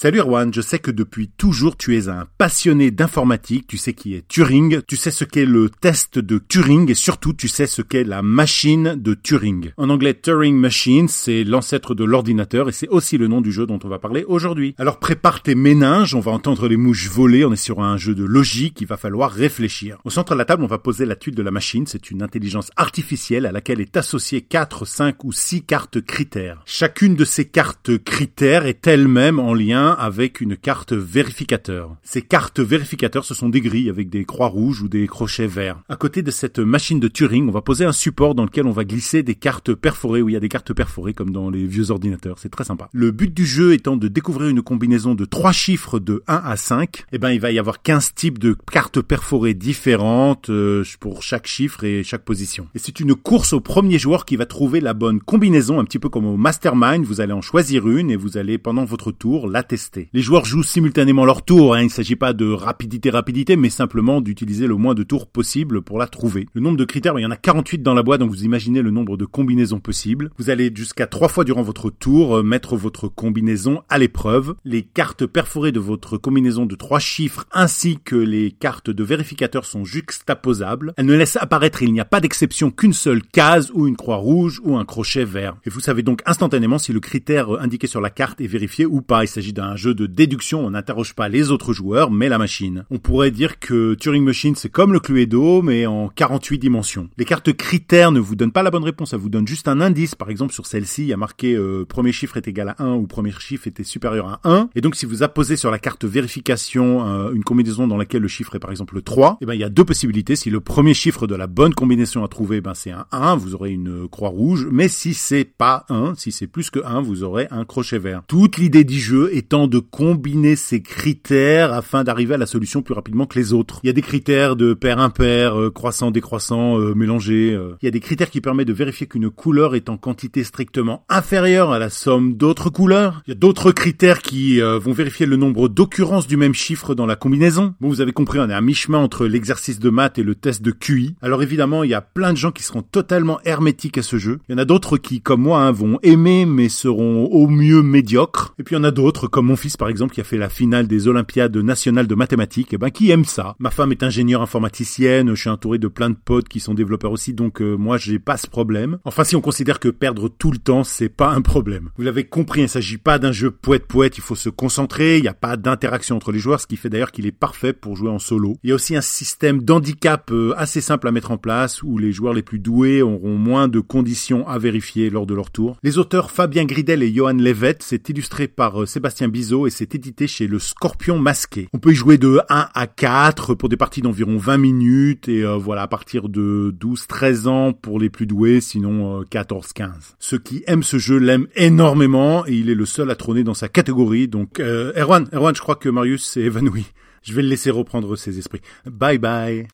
Salut Erwan, je sais que depuis toujours tu es un passionné d'informatique, tu sais qui est Turing, tu sais ce qu'est le test de Turing et surtout tu sais ce qu'est la machine de Turing. En anglais Turing Machine, c'est l'ancêtre de l'ordinateur et c'est aussi le nom du jeu dont on va parler aujourd'hui. Alors prépare tes méninges, on va entendre les mouches voler, on est sur un jeu de logique, il va falloir réfléchir. Au centre de la table, on va poser la tuile de la machine, c'est une intelligence artificielle à laquelle est associée 4, 5 ou 6 cartes critères. Chacune de ces cartes critères est elle-même en lien avec une carte vérificateur. Ces cartes vérificateurs, ce sont des grilles avec des croix rouges ou des crochets verts. À côté de cette machine de Turing, on va poser un support dans lequel on va glisser des cartes perforées, où il y a des cartes perforées comme dans les vieux ordinateurs. C'est très sympa. Le but du jeu étant de découvrir une combinaison de trois chiffres de 1 à 5, eh ben, il va y avoir 15 types de cartes perforées différentes euh, pour chaque chiffre et chaque position. Et c'est une course au premier joueur qui va trouver la bonne combinaison, un petit peu comme au Mastermind. Vous allez en choisir une et vous allez pendant votre tour la Les joueurs jouent simultanément leur tour, hein. il ne s'agit pas de rapidité rapidité, mais simplement d'utiliser le moins de tours possible pour la trouver. Le nombre de critères, il y en a 48 dans la boîte, donc vous imaginez le nombre de combinaisons possibles. Vous allez jusqu'à trois fois durant votre tour euh, mettre votre combinaison à l'épreuve. Les cartes perforées de votre combinaison de trois chiffres ainsi que les cartes de vérificateur sont juxtaposables. Elles ne laissent apparaître, il n'y a pas d'exception, qu'une seule case ou une croix rouge ou un crochet vert. Et vous savez donc instantanément si le critère indiqué sur la carte est vérifié ou pas. Il s'agit d'un jeu de déduction, on n'interroge pas les autres joueurs, mais la machine. On pourrait dire que Turing Machine, c'est comme le Cluedo, mais en 48 dimensions. Les cartes critères ne vous donnent pas la bonne réponse, elles vous donnent juste un indice. Par exemple, sur celle-ci, il y a marqué euh, premier chiffre est égal à 1 ou premier chiffre était supérieur à 1. Et donc, si vous apposez sur la carte vérification euh, une combinaison dans laquelle le chiffre est par exemple le 3, et eh ben, il y a deux possibilités. Si le premier chiffre de la bonne combinaison à trouver, ben, c'est un 1, vous aurez une croix rouge. Mais si c'est pas 1, si c'est plus que 1, vous aurez un crochet vert. Toute l'idée du jeu étant de combiner ces critères afin d'arriver à la solution plus rapidement que les autres. Il y a des critères de pair impair, euh, croissant décroissant, euh, mélangé. Euh. Il y a des critères qui permettent de vérifier qu'une couleur est en quantité strictement inférieure à la somme d'autres couleurs. Il y a d'autres critères qui vont vérifier le nombre d'occurrences du même chiffre dans la combinaison. Bon, vous avez compris, on est à mi-chemin entre l'exercice de maths et le test de QI. Alors évidemment, il y a plein de gens qui seront totalement hermétiques à ce jeu. Il y en a d'autres qui, comme moi, hein, vont aimer mais seront au mieux médiocres. Et puis il y en a d'autres, comme mon fils par exemple, qui a fait la finale des Olympiades nationales de mathématiques, eh ben qui aime ça. Ma femme est ingénieure informaticienne, je suis entouré de plein de potes qui sont développeurs aussi, donc euh, moi j'ai pas ce problème. Enfin si on considère que perdre tout le temps c'est pas un problème. Vous l'avez compris, il s'agit pas d'un jeu poète poète, il faut se concentrer, il n'y a pas d'interaction entre les joueurs, ce qui fait d'ailleurs qu'il est parfait pour jouer en solo. Il y a aussi un système d'handicap euh, assez simple à mettre en place où les joueurs les plus doués auront moins de conditions à vérifier lors de leur tour. Les auteurs Fabien Gridel et Johan Levet, c'est illustré par euh, Sébastien et c'est édité chez le Scorpion Masqué. On peut y jouer de 1 à 4 pour des parties d'environ 20 minutes et euh, voilà à partir de 12-13 ans pour les plus doués, sinon 14-15. Euh, Ceux qui aiment ce jeu l'aiment énormément et il est le seul à trôner dans sa catégorie. Donc euh, Erwan, Erwan, je crois que Marius s'est évanoui. Je vais le laisser reprendre ses esprits. Bye bye.